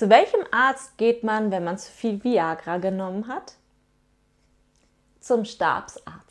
Zu welchem Arzt geht man, wenn man zu viel Viagra genommen hat? Zum Stabsarzt.